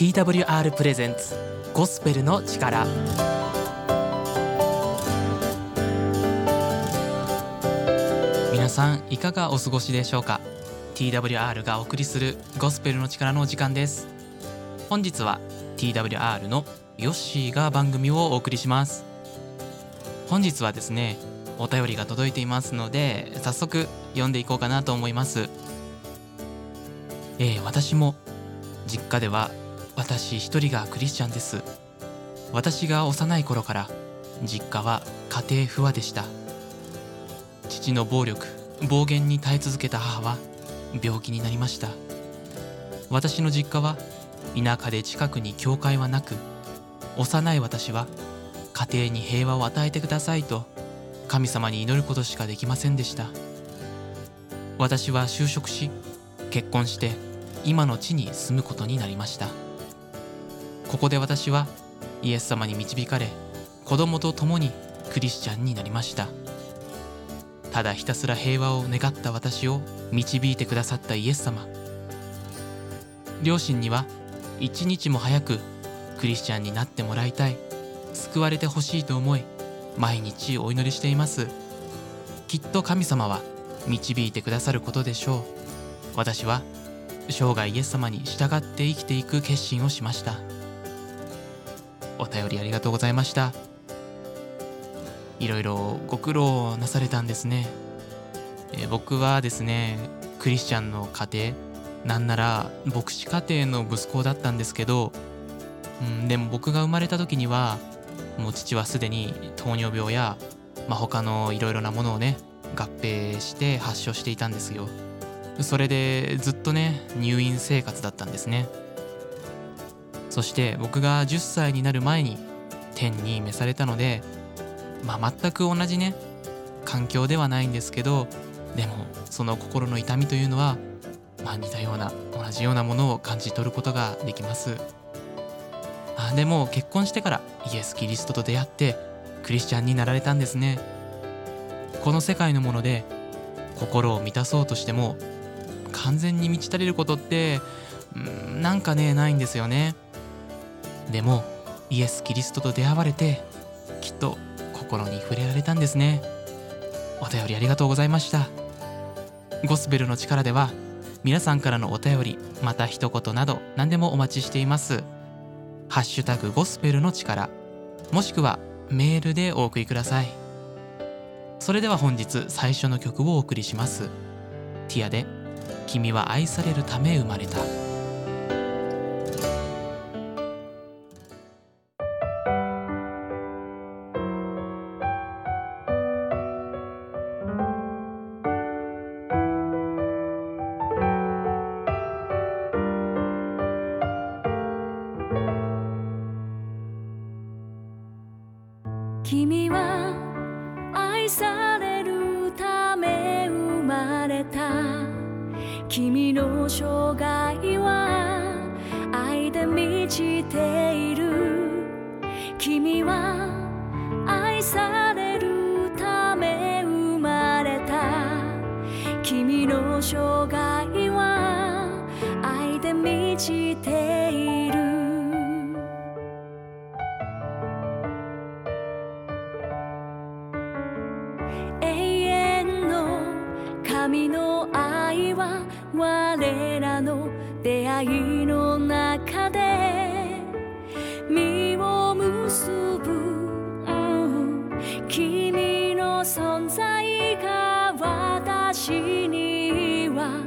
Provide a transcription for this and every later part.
TWR プレゼンツゴスペルの力。皆さんいかがお過ごしでしょうか？TWR がお送りするゴスペルの力のお時間です。本日は TWR のヨッシーが番組をお送りします。本日はですねお便りが届いていますので早速読んでいこうかなと思います。えー、私も実家では私一人がクリスチャンです。私が幼い頃から実家は家庭不和でした。父の暴力暴言に耐え続けた母は病気になりました。私の実家は田舎で近くに教会はなく幼い私は家庭に平和を与えてくださいと神様に祈ることしかできませんでした。私は就職し結婚して今の地に住むことになりました。ここで私はイエス様に導かれ子供と共にクリスチャンになりました。ただひたすら平和を願った私を導いてくださったイエス様。両親には一日も早くクリスチャンになってもらいたい。救われてほしいと思い毎日お祈りしています。きっと神様は導いてくださることでしょう。私は生涯イエス様に従って生きていく決心をしました。お便りありがとうございました。いろいろご苦労なされたんですね、え僕はですねクリスチャンの家庭なんなら牧師家庭の息子だったんですけど、うん、でも僕が生まれた時にはもう父はすでに糖尿病や、まあ、他のいろいろなものをね合併して発症していたんですよ。それでずっとね入院生活だったんですね。そして僕が10歳になる前に天に召されたのでまあ全く同じね環境ではないんですけどでもその心の痛みというのは、まあ、似たような同じようなものを感じ取ることができます。あでも結婚してからイエス・キリストと出会ってクリスチャンになられたんですね。この世界のもので心を満たそうとしても完全に満ち足りることってうんなんかねないんですよね。でもイエス・キリストと出会われてきっと心に触れられたんですね。お便りありがとうございました。ゴスペルの力では皆さんからのお便りまた一言など何でもお待ちしています。ハッシュタグゴスペルの力もしくはメールでお送りください。それでは本日最初の曲をお送りします。ティアで君は愛されるため生まれた。涯は愛で満ちている。君は愛されるため生まれた。君の生涯は愛で満ちている。出会いの中で実を結ぶ、うん君の存在が私には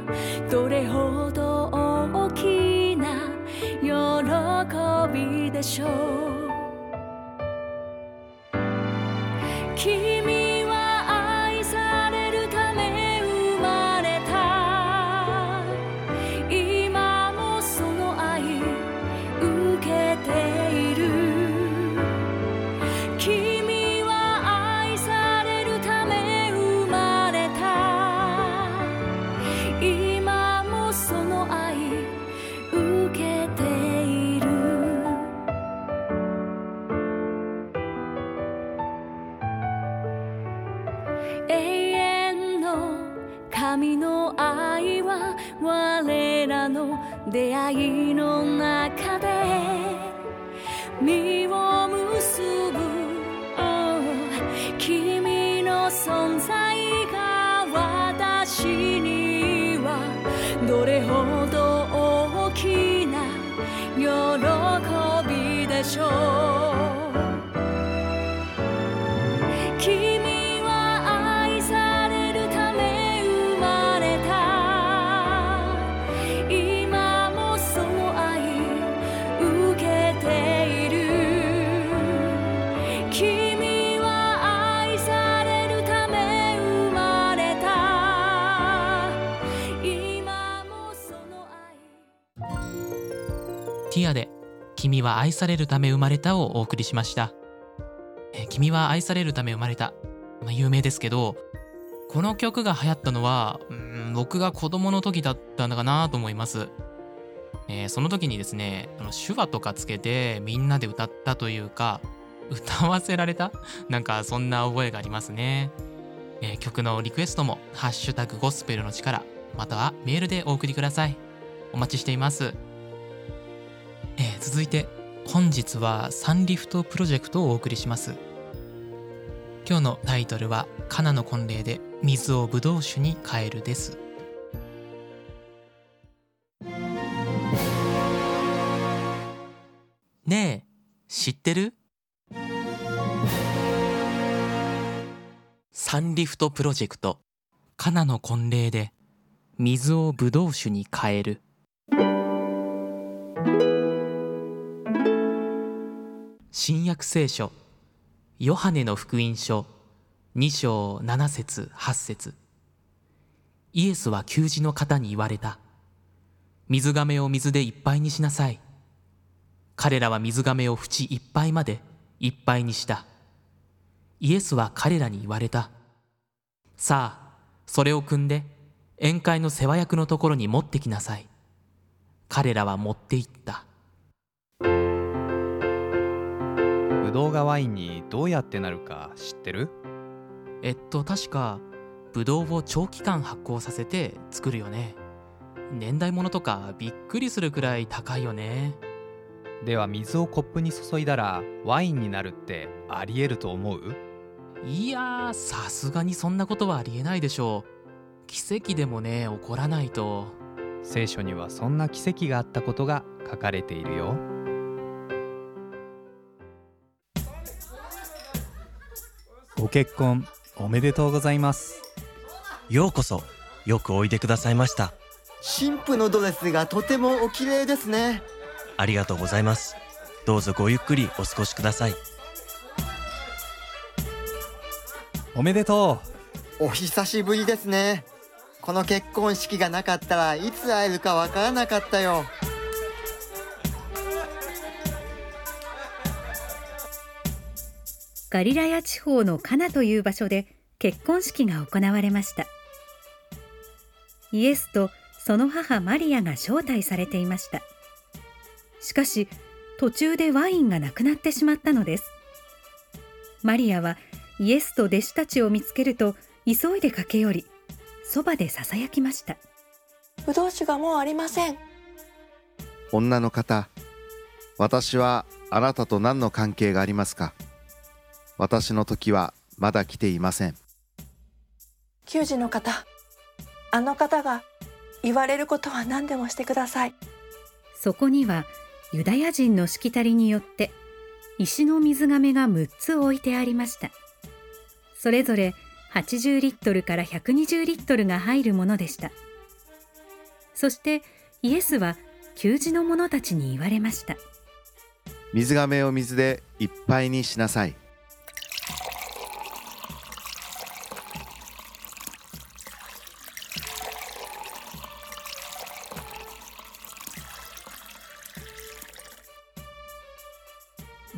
どれほど大きな喜びでしょう。君びで君は愛されるため生まれた」をお送りしました。え君は愛されるため生まれた。まあ、有名ですけど、この曲が流行ったのは、うん僕が子供の時だったのかなと思います。えーその時にですね、あの手話とかつけてみんなで歌ったというか、歌わせられた？なんかそんな覚えがありますね。えー曲のリクエストも、ハッシュタグゴスペルの力、またはメールでお送りください。お待ちしています。続いて本日はサンリフトプロジェクトをお送りします。今日のタイトルは「カナの婚礼で水をブドウ酒に変える」です。ねえ知ってる？サンリフトプロジェクト「カナの婚礼で水をブドウ酒に変える」新約聖書ヨハネの福音書2章7節8節。イエスは給仕の方に言われた。水亀を水でいっぱいにしなさい。彼らは水亀を縁いっぱいまでいっぱいにした。イエスは彼らに言われた。さあそれを汲んで宴会の世話役のところに持ってきなさい。彼らは持って行った。ドウがワインにどうやってなるか知ってる？えっと確かブドウを長期間発酵させて作るよね。年代物とかびっくりするくらい高いよね。では水をコップに注いだらワインになるってありえると思う？いやーさすがにそんなことはありえないでしょう。奇跡でもね起こらないと。聖書にはそんな奇跡があったことが書かれているよご結婚おめでとうございます。ようこそよくおいでくださいました。神父のドレスがとてもお綺麗ですね。ありがとうございます。どうぞごゆっくりお過ごしください。おめでとお久しぶりですね。この結婚式がなかったらいつ会えるかわからなかったよガリラヤ地方のカナという場所で結婚式が行われました。イエスとその母マリアが招待されていました。しかし途中でワインがなくなってしまったのです。マリアはイエスと弟子たちを見つけると急いで駆け寄りそばでささやきました。ぶどう酒がもうありません。女の方私はあなたと何の関係がありますか？私の時はまだ来ていません。給仕の方あの方が言われることは何でもしてください。そこにはユダヤ人のしきたりによって石の水がめが6つ置いてありました。それぞれ80リットルから120リットルが入るものでした。そしてイエスは給仕の者たちに言われました。水がめを水でいっぱいにしなさい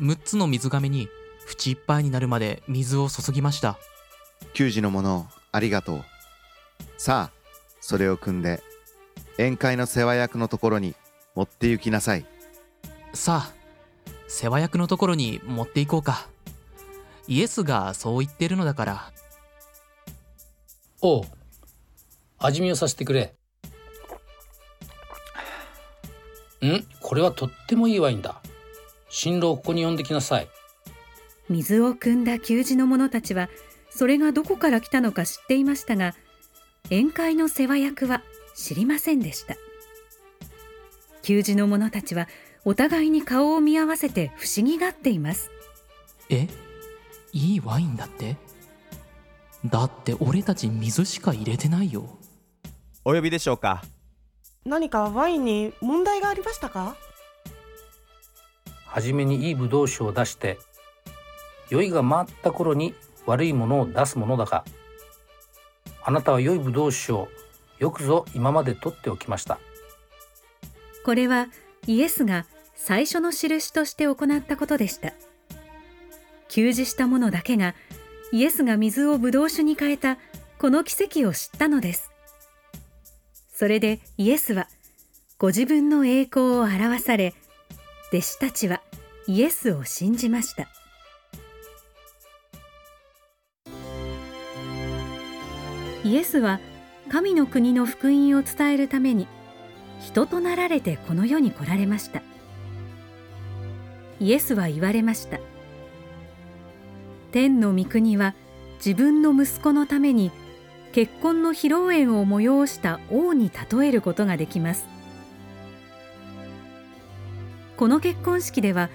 6つの水亀に縁いっぱいになるまで水を注ぎました。給仕の者ありがとう。さあそれを汲んで宴会の世話役のところに持って行きなさい。さあ世話役のところに持っていこうか。イエスがそう言っているのだから。おう味見をさせてくれ。ん？これはとってもいいワインだ新郎をここに呼んできなさい。水を汲んだ給仕の者たちはそれがどこから来たのか知っていましたが宴会の世話役は知りませんでした。給仕の者たちはお互いに顔を見合わせて不思議がっています。え？いいワインだって？だって俺たち水しか入れてないよ。お呼びでしょうか？何かワインに問題がありましたか？はじめにいいブドウ酒を出して酔いが回った頃に悪いものを出すものだがあなたは良いブドウ酒をよくぞ今まで取っておきました。これはイエスが最初の印として行ったことでした。給仕した者だけがイエスが水をブドウ酒に変えたこの奇跡を知ったのです。それでイエスはご自分の栄光を表され弟子たちはイエスを信じました。イエスは神の国の福音を伝えるために人となられてこの世に来られました。イエスは言われました。天の御国は自分の息子のために結婚の披露宴を催した王に例えることができます。この結婚式では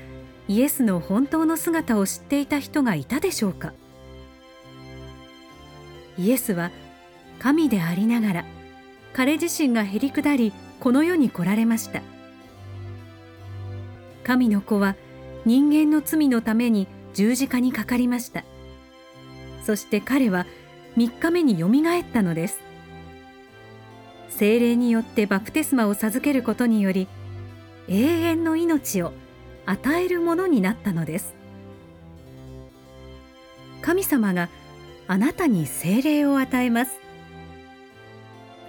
イエスの本当の姿を知っていた人がいたでしょうか？イエスは神でありながら彼自身がへり下りこの世に来られました。神の子は人間の罪のために十字架にかかりました。そして彼は3日目によみがえったのです。精霊によってバプテスマを授けることにより永遠の命を与えるものになったのです。神様があなたに精霊を与えます。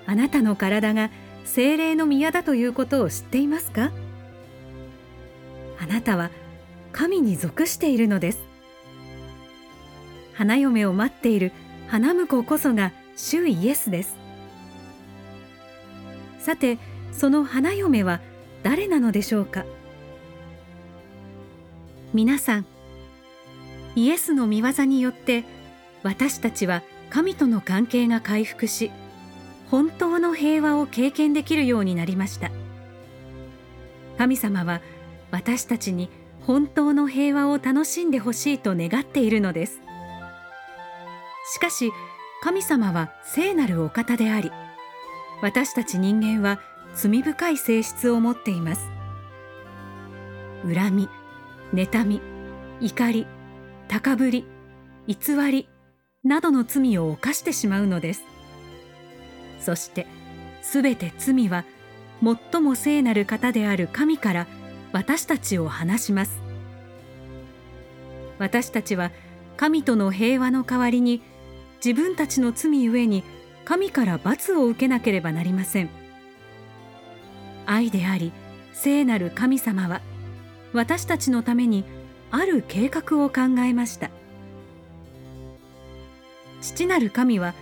あなたの体が精霊の宮だということを知っていますか？あなたは神に属しているのです。花嫁を待っている花婿こそが主イエスです。さてその花嫁は誰なのでしょうか？皆さんイエスの御業によって私たちは神との関係が回復し本当の平和を経験できるようになりました。神様は私たちに本当の平和を楽しんでほしいと願っているのです。しかし神様は聖なるお方であり私たち人間は罪深い性質を持っています。恨み妬み怒り高ぶり偽りなどの罪を犯してしまうのです。そしてすべて罪は最も聖なる方である神から私たちを離します。私たちは神との平和の代わりに自分たちの罪ゆえに神から罰を受けなければなりません。愛であり聖なる神様は私たちのためにある計画を考えました。父なる神は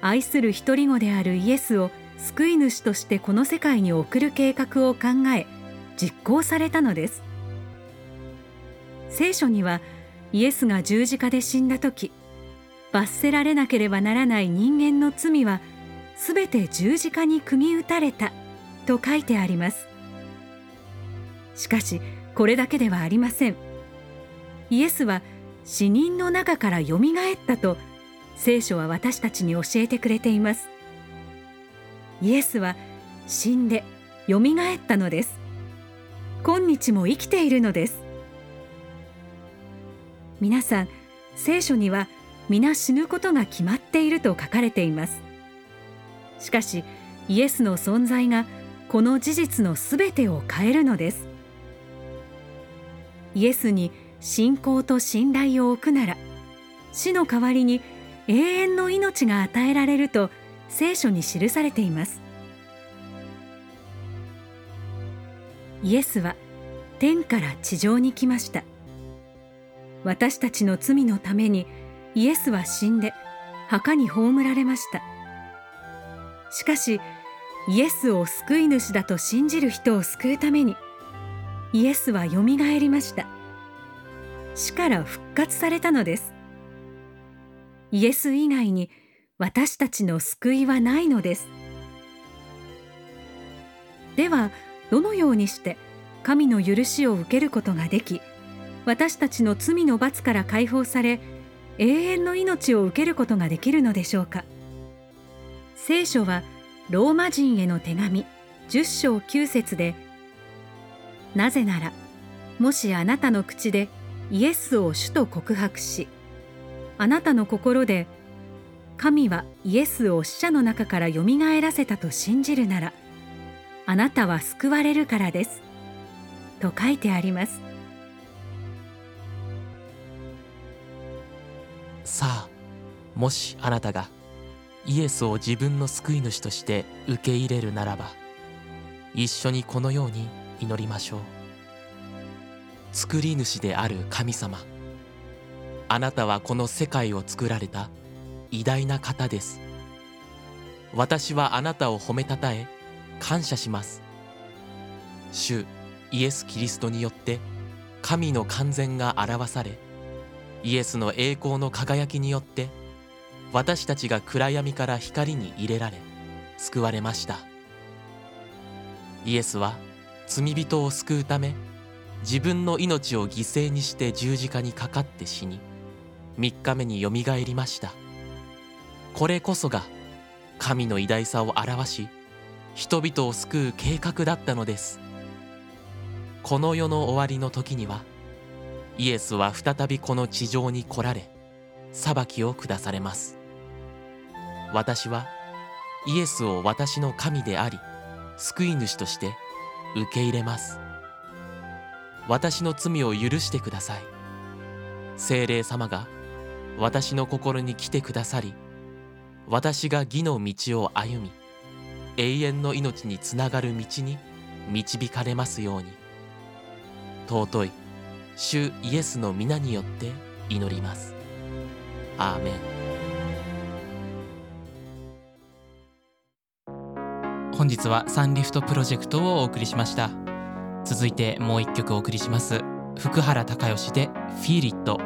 愛する一人子であるイエスを救い主としてこの世界に送る計画を考え実行されたのです。聖書にはイエスが十字架で死んだ時罰せられなければならない人間の罪はすべて十字架に釘打たれた。と書いてあります。しかしこれだけではありません。イエスは死人の中からよみがえったと聖書は私たちに教えてくれています。イエスは死んでよみがえったのです。今日も生きているのです。皆さん聖書には皆死ぬことが決まっていると書かれています。しかしイエスの存在がこの事実のすべてを変えるのです。イエスに信仰と信頼を置くなら死の代わりに永遠の命が与えられると聖書に記されています。イエスは天から地上に来ました。私たちの罪のためにイエスは死んで墓に葬られました。しかしイエスを救い主だと信じる人を救うためにイエスはよみがえりました。死から復活されたのです。イエス以外に私たちの救いはないのです。ではどのようにして神の許しを受けることができ私たちの罪の罰から解放され永遠の命を受けることができるのでしょうか。聖書はローマ人への手紙10章9節でなぜならもしあなたの口でイエスを主と告白しあなたの心で神はイエスを死者の中からよみがえらせたと信じるならあなたは救われるからですと書いてあります。さあもしあなたがイエスを自分の救い主として受け入れるならば一緒にこのように祈りましょう。作り主である神様あなたはこの世界を作られた偉大な方です。私はあなたを褒めたたえ感謝します。主イエス・キリストによって神の完全が表されイエスの栄光の輝きによって私たちが暗闇から光に入れられ救われました。イエスは罪人を救うため自分の命を犠牲にして十字架にかかって死に3日目によみがえりました。これこそが神の偉大さを表し人々を救う計画だったのです。この世の終わりの時にはイエスは再びこの地上に来られ裁きを下されます。私はイエスを私の神であり救い主として受け入れます。私の罪を許してください。精霊様が私の心に来てくださり私が義の道を歩み永遠の命につながる道に導かれますように。尊い主イエスの皆によって祈ります。アーメン。本日はサンリフトプロジェクトをお送りしました。続いてもう一曲お送りします。福原孝義で「フィーリット」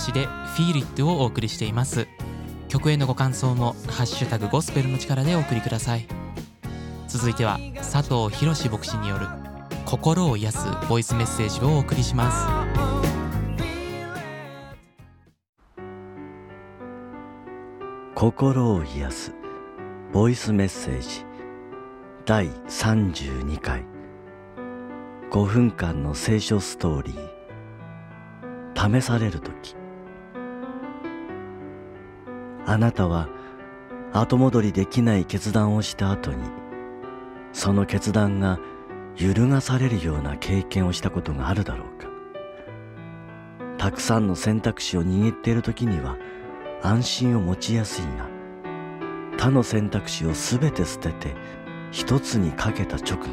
原孝義で「Feel It」をお送りしています。曲へのご感想も「ハッシュタグゴスペルの力」でお送りください。続いては佐藤博牧師による心を癒すボイスメッセージをお送りします。心を癒すボイスメッセージ第32回。5分間の聖書ストーリー。試される時。あなたは後戻りできない決断をした後にその決断が揺るがされるような経験をしたことがあるだろうか。たくさんの選択肢を握っている時には安心を持ちやすいが他の選択肢をすべて捨てて一つにかけた直後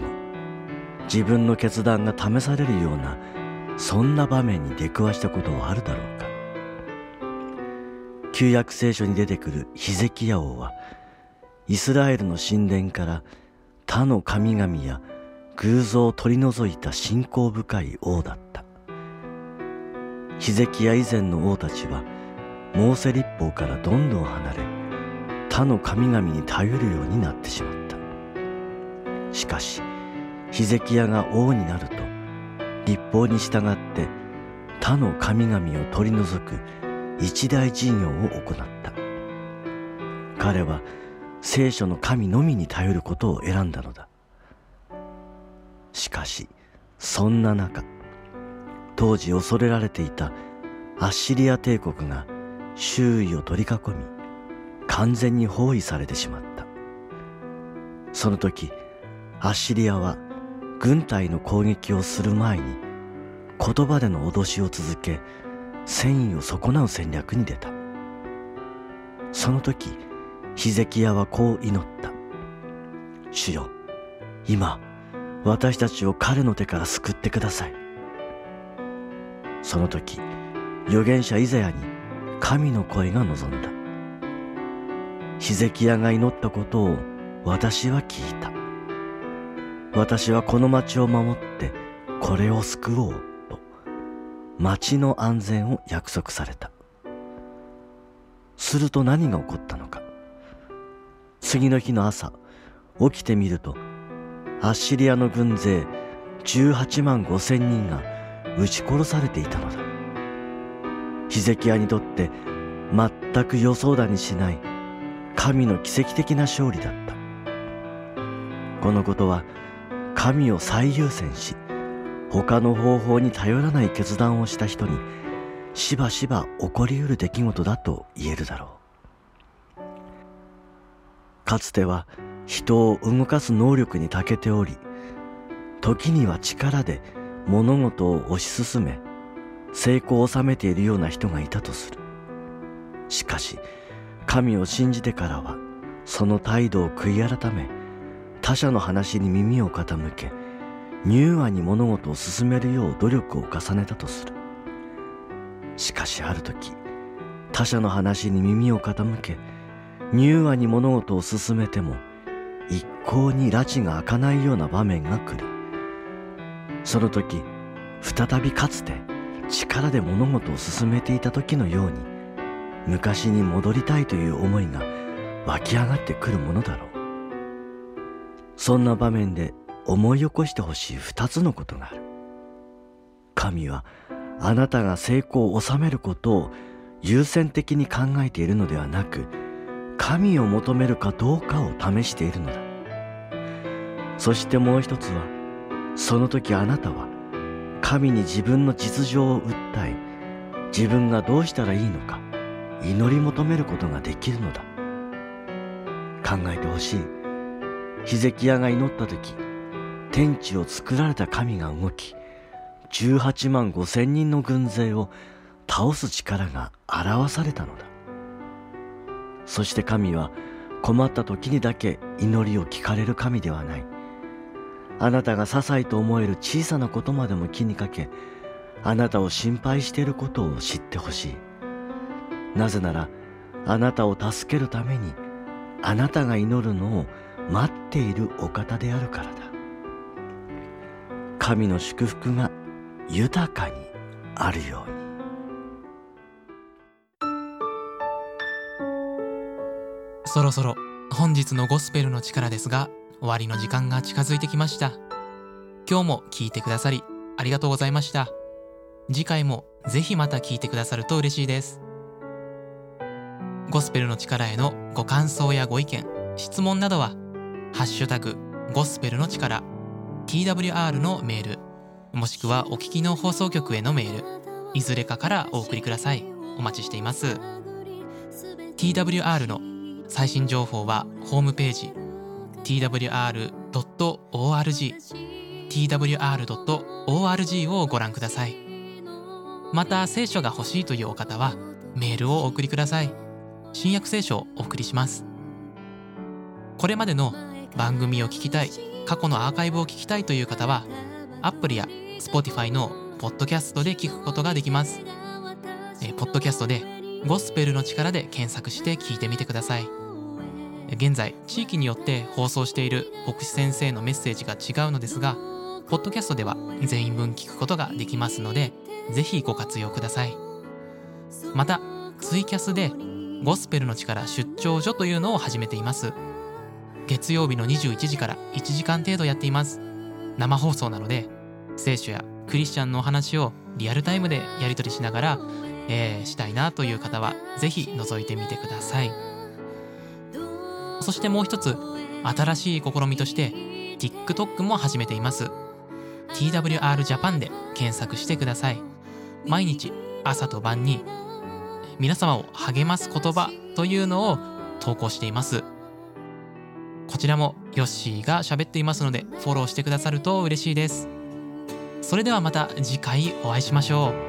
自分の決断が試されるようなそんな場面に出くわしたことはあるだろうか。旧約聖書に出てくるヒゼキヤ王はイスラエルの神殿から他の神々や偶像を取り除いた信仰深い王だった。ヒゼキヤ以前の王たちはモーセ立法からどんどん離れ他の神々に頼るようになってしまった。しかしヒゼキヤが王になると立法に従って他の神々を取り除く一大事業を行った。彼は聖書の神のみに頼ることを選んだのだ。しかしそんな中当時恐れられていたアッシリア帝国が周囲を取り囲み完全に包囲されてしまった。その時アッシリアは軍隊の攻撃をする前に言葉での脅しを続け戦意を損なう戦略に出た。その時ヒゼキヤはこう祈った。主よ今私たちを彼の手から救ってください。その時預言者イザヤに神の声が望んだ。ヒゼキヤが祈ったことを私は聞いた。私はこの町を守ってこれを救おう。町の安全を約束された。すると何が起こったのか。次の日の朝起きてみるとアッシリアの軍勢18万5千人が撃ち殺されていたのだ。ヒゼキヤにとって全く予想だにしない神の奇跡的な勝利だった。このことは神を最優先し他の方法に頼らない決断をした人にしばしば起こりうる出来事だと言えるだろう。かつては人を動かす能力に長けており時には力で物事を推し進め成功を収めているような人がいたとする。しかし神を信じてからはその態度を悔い改め他者の話に耳を傾け柔和に物事を進めるよう努力を重ねたとする。しかしある時他者の話に耳を傾け柔和に物事を進めても一向に拉致が開かないような場面が来る。その時再びかつて力で物事を進めていた時のように昔に戻りたいという思いが湧き上がってくるものだろう。そんな場面で思い起こしてほしい二つのことがある。神はあなたが成功を収めることを優先的に考えているのではなく神を求めるかどうかを試しているのだ。そしてもう一つはその時あなたは神に自分の実情を訴え自分がどうしたらいいのか祈り求めることができるのだ。考えてほしい。ヒゼキヤが祈った時天地を作られた神が動き18万5千人の軍勢を倒す力が表されたのだ。そして神は困った時にだけ祈りを聞かれる神ではない。あなたが些細と思える小さなことまでも気にかけあなたを心配していることを知ってほしい。なぜならあなたを助けるためにあなたが祈るのを待っているお方であるから。だ神の祝福が豊かにあるように。そろそろ本日のゴスペルの力ですが終わりの時間が近づいてきました。今日も聞いてくださりありがとうございました。次回もぜひまた聞いてくださると嬉しいです。ゴスペルの力へのご感想やご意見質問などは「ハッシュタグゴスペルの力」TWR のメール。もしくはお聞きの放送局へのメール。いずれかからお送りください。お待ちしています。TWR の最新情報はホームページ。Twr.org twr.org をご覧ください。また聖書が欲しいというお方はメールをお送りください。新約聖書をお送りします。これまでの番組を聞きたい。過去のアーカイブを聞きたいという方はアプリや Spotify のポッドキャストで聞くことができます。えポッドキャストでゴスペルの力で検索して聞いてみてください。現在地域によって放送している牧師先生のメッセージが違うのですがポッドキャストでは全員分聞くことができますのでぜひご活用ください。またツイキャスでゴスペルの力出張所というのを始めています。月曜日の21時から1時間程度やっています。生放送なので聖書やクリスチャンのお話をリアルタイムでやり取りしながら、えーしたいなという方はぜひ覗いてみてください。そしてもう一つ新しい試みとして TikTok も始めています。TWR Japan で検索してください。毎日朝と晩に皆様を励ます言葉というのを投稿しています。こちらもヨッシーが喋っていますのでフォローしてくださると嬉しいです。それではまた次回お会いしましょう。